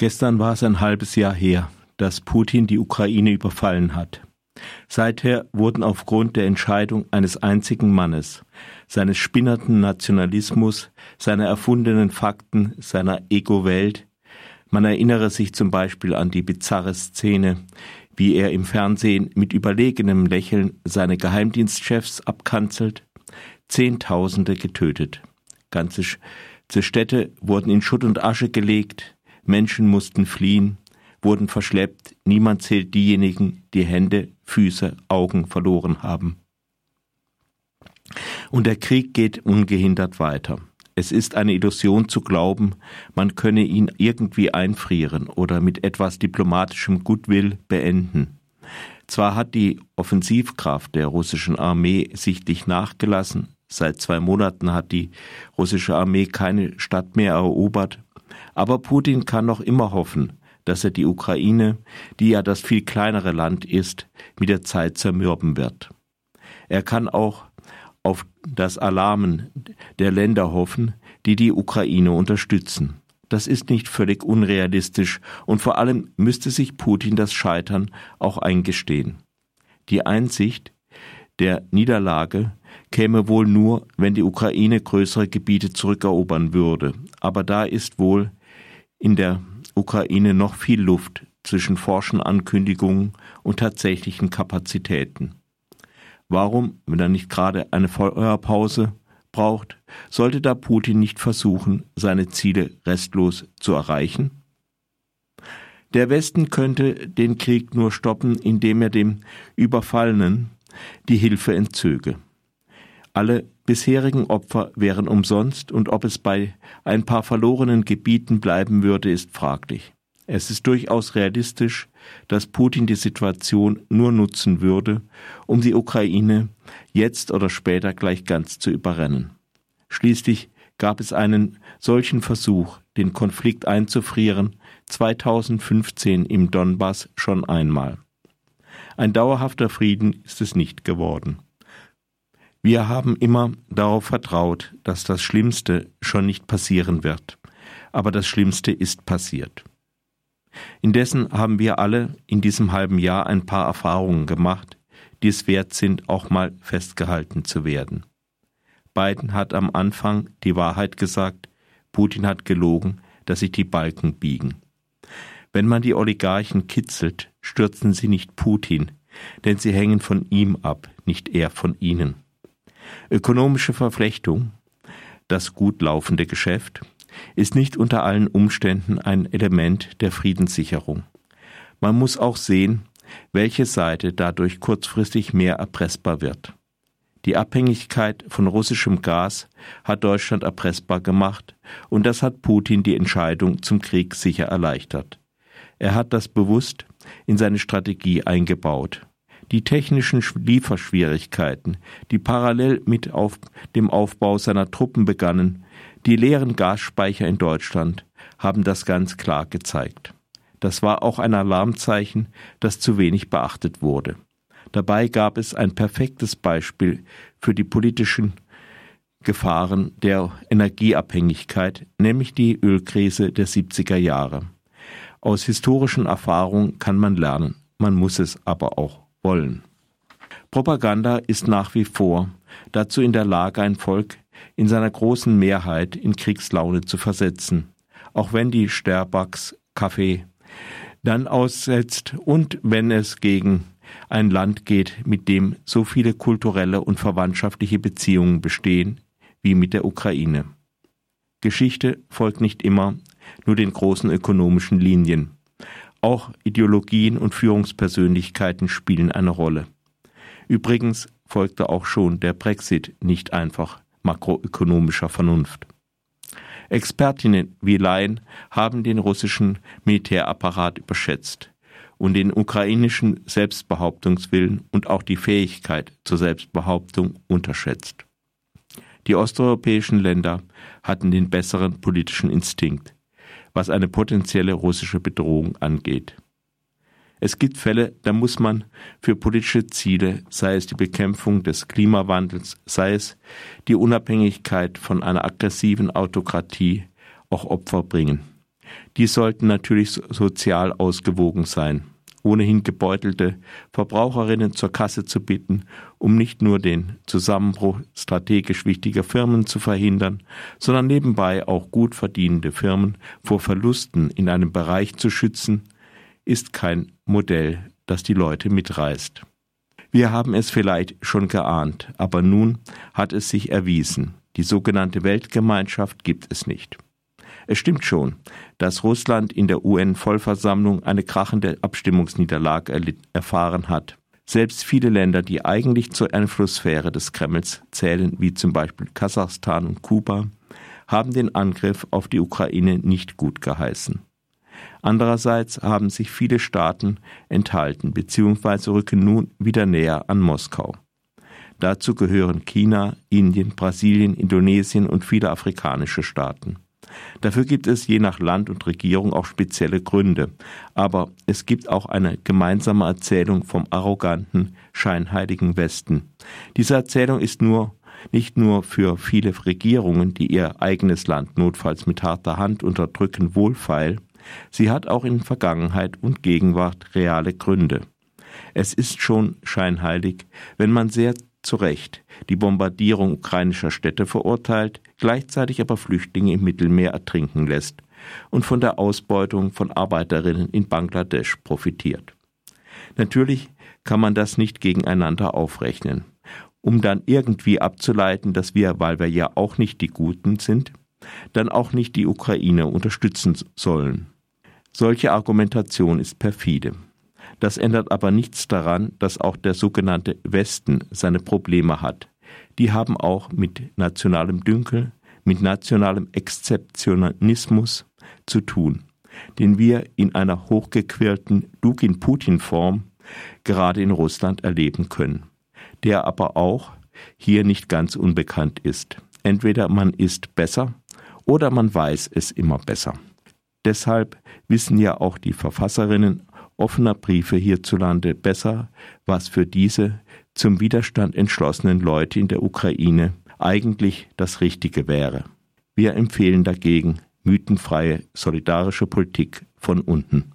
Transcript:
Gestern war es ein halbes Jahr her, dass Putin die Ukraine überfallen hat. Seither wurden aufgrund der Entscheidung eines einzigen Mannes, seines spinnerten Nationalismus, seiner erfundenen Fakten, seiner Ego-Welt, man erinnere sich zum Beispiel an die bizarre Szene, wie er im Fernsehen mit überlegenem Lächeln seine Geheimdienstchefs abkanzelt, Zehntausende getötet. Ganze Städte wurden in Schutt und Asche gelegt, Menschen mussten fliehen, wurden verschleppt, niemand zählt diejenigen, die Hände, Füße, Augen verloren haben. Und der Krieg geht ungehindert weiter. Es ist eine Illusion zu glauben, man könne ihn irgendwie einfrieren oder mit etwas diplomatischem Goodwill beenden. Zwar hat die Offensivkraft der russischen Armee sichtlich nachgelassen, seit zwei Monaten hat die russische Armee keine Stadt mehr erobert, aber Putin kann noch immer hoffen, dass er die Ukraine, die ja das viel kleinere Land ist, mit der Zeit zermürben wird. Er kann auch auf das Alarmen der Länder hoffen, die die Ukraine unterstützen. Das ist nicht völlig unrealistisch und vor allem müsste sich Putin das Scheitern auch eingestehen. Die Einsicht der Niederlage käme wohl nur, wenn die Ukraine größere Gebiete zurückerobern würde, aber da ist wohl in der Ukraine noch viel Luft zwischen forschen Ankündigungen und tatsächlichen Kapazitäten. Warum, wenn er nicht gerade eine Feuerpause braucht, sollte da Putin nicht versuchen, seine Ziele restlos zu erreichen? Der Westen könnte den Krieg nur stoppen, indem er dem Überfallenen die Hilfe entzöge. Alle bisherigen Opfer wären umsonst und ob es bei ein paar verlorenen Gebieten bleiben würde, ist fraglich. Es ist durchaus realistisch, dass Putin die Situation nur nutzen würde, um die Ukraine jetzt oder später gleich ganz zu überrennen. Schließlich gab es einen solchen Versuch, den Konflikt einzufrieren, 2015 im Donbass schon einmal. Ein dauerhafter Frieden ist es nicht geworden. Wir haben immer darauf vertraut, dass das Schlimmste schon nicht passieren wird, aber das Schlimmste ist passiert. Indessen haben wir alle in diesem halben Jahr ein paar Erfahrungen gemacht, die es wert sind, auch mal festgehalten zu werden. Biden hat am Anfang die Wahrheit gesagt, Putin hat gelogen, dass sich die Balken biegen. Wenn man die Oligarchen kitzelt, stürzen sie nicht Putin, denn sie hängen von ihm ab, nicht er von ihnen. Ökonomische Verflechtung, das gut laufende Geschäft, ist nicht unter allen Umständen ein Element der Friedenssicherung. Man muss auch sehen, welche Seite dadurch kurzfristig mehr erpressbar wird. Die Abhängigkeit von russischem Gas hat Deutschland erpressbar gemacht, und das hat Putin die Entscheidung zum Krieg sicher erleichtert. Er hat das bewusst in seine Strategie eingebaut. Die technischen Lieferschwierigkeiten, die parallel mit auf dem Aufbau seiner Truppen begannen, die leeren Gasspeicher in Deutschland haben das ganz klar gezeigt. Das war auch ein Alarmzeichen, das zu wenig beachtet wurde. Dabei gab es ein perfektes Beispiel für die politischen Gefahren der Energieabhängigkeit, nämlich die Ölkrise der 70er Jahre. Aus historischen Erfahrungen kann man lernen, man muss es aber auch wollen. Propaganda ist nach wie vor dazu in der Lage, ein Volk in seiner großen Mehrheit in Kriegslaune zu versetzen, auch wenn die Starbucks Kaffee dann aussetzt und wenn es gegen ein Land geht, mit dem so viele kulturelle und verwandtschaftliche Beziehungen bestehen wie mit der Ukraine. Geschichte folgt nicht immer nur den großen ökonomischen Linien. Auch Ideologien und Führungspersönlichkeiten spielen eine Rolle. Übrigens folgte auch schon der Brexit nicht einfach makroökonomischer Vernunft. Expertinnen wie Laien haben den russischen Militärapparat überschätzt und den ukrainischen Selbstbehauptungswillen und auch die Fähigkeit zur Selbstbehauptung unterschätzt. Die osteuropäischen Länder hatten den besseren politischen Instinkt, was eine potenzielle russische Bedrohung angeht. Es gibt Fälle, da muss man für politische Ziele, sei es die Bekämpfung des Klimawandels, sei es die Unabhängigkeit von einer aggressiven Autokratie, auch Opfer bringen. Die sollten natürlich sozial ausgewogen sein ohnehin gebeutelte Verbraucherinnen zur Kasse zu bitten, um nicht nur den Zusammenbruch strategisch wichtiger Firmen zu verhindern, sondern nebenbei auch gut verdienende Firmen vor Verlusten in einem Bereich zu schützen, ist kein Modell, das die Leute mitreißt. Wir haben es vielleicht schon geahnt, aber nun hat es sich erwiesen. Die sogenannte Weltgemeinschaft gibt es nicht. Es stimmt schon, dass Russland in der UN-Vollversammlung eine krachende Abstimmungsniederlage erfahren hat. Selbst viele Länder, die eigentlich zur Einflusssphäre des Kremls zählen, wie zum Beispiel Kasachstan und Kuba, haben den Angriff auf die Ukraine nicht gut geheißen. Andererseits haben sich viele Staaten enthalten bzw. rücken nun wieder näher an Moskau. Dazu gehören China, Indien, Brasilien, Indonesien und viele afrikanische Staaten. Dafür gibt es je nach Land und Regierung auch spezielle Gründe. Aber es gibt auch eine gemeinsame Erzählung vom arroganten, scheinheiligen Westen. Diese Erzählung ist nur nicht nur für viele Regierungen, die ihr eigenes Land notfalls mit harter Hand unterdrücken, wohlfeil, sie hat auch in Vergangenheit und Gegenwart reale Gründe. Es ist schon scheinheilig, wenn man sehr zu Recht die Bombardierung ukrainischer Städte verurteilt, gleichzeitig aber Flüchtlinge im Mittelmeer ertrinken lässt und von der Ausbeutung von Arbeiterinnen in Bangladesch profitiert. Natürlich kann man das nicht gegeneinander aufrechnen, um dann irgendwie abzuleiten, dass wir, weil wir ja auch nicht die Guten sind, dann auch nicht die Ukraine unterstützen sollen. Solche Argumentation ist perfide. Das ändert aber nichts daran, dass auch der sogenannte Westen seine Probleme hat. Die haben auch mit nationalem Dünkel, mit nationalem Exzeptionalismus zu tun, den wir in einer hochgequirlten Dugin-Putin-Form gerade in Russland erleben können, der aber auch hier nicht ganz unbekannt ist. Entweder man ist besser oder man weiß es immer besser. Deshalb wissen ja auch die Verfasserinnen offener Briefe hierzulande besser, was für diese zum Widerstand entschlossenen Leute in der Ukraine eigentlich das Richtige wäre. Wir empfehlen dagegen mythenfreie solidarische Politik von unten.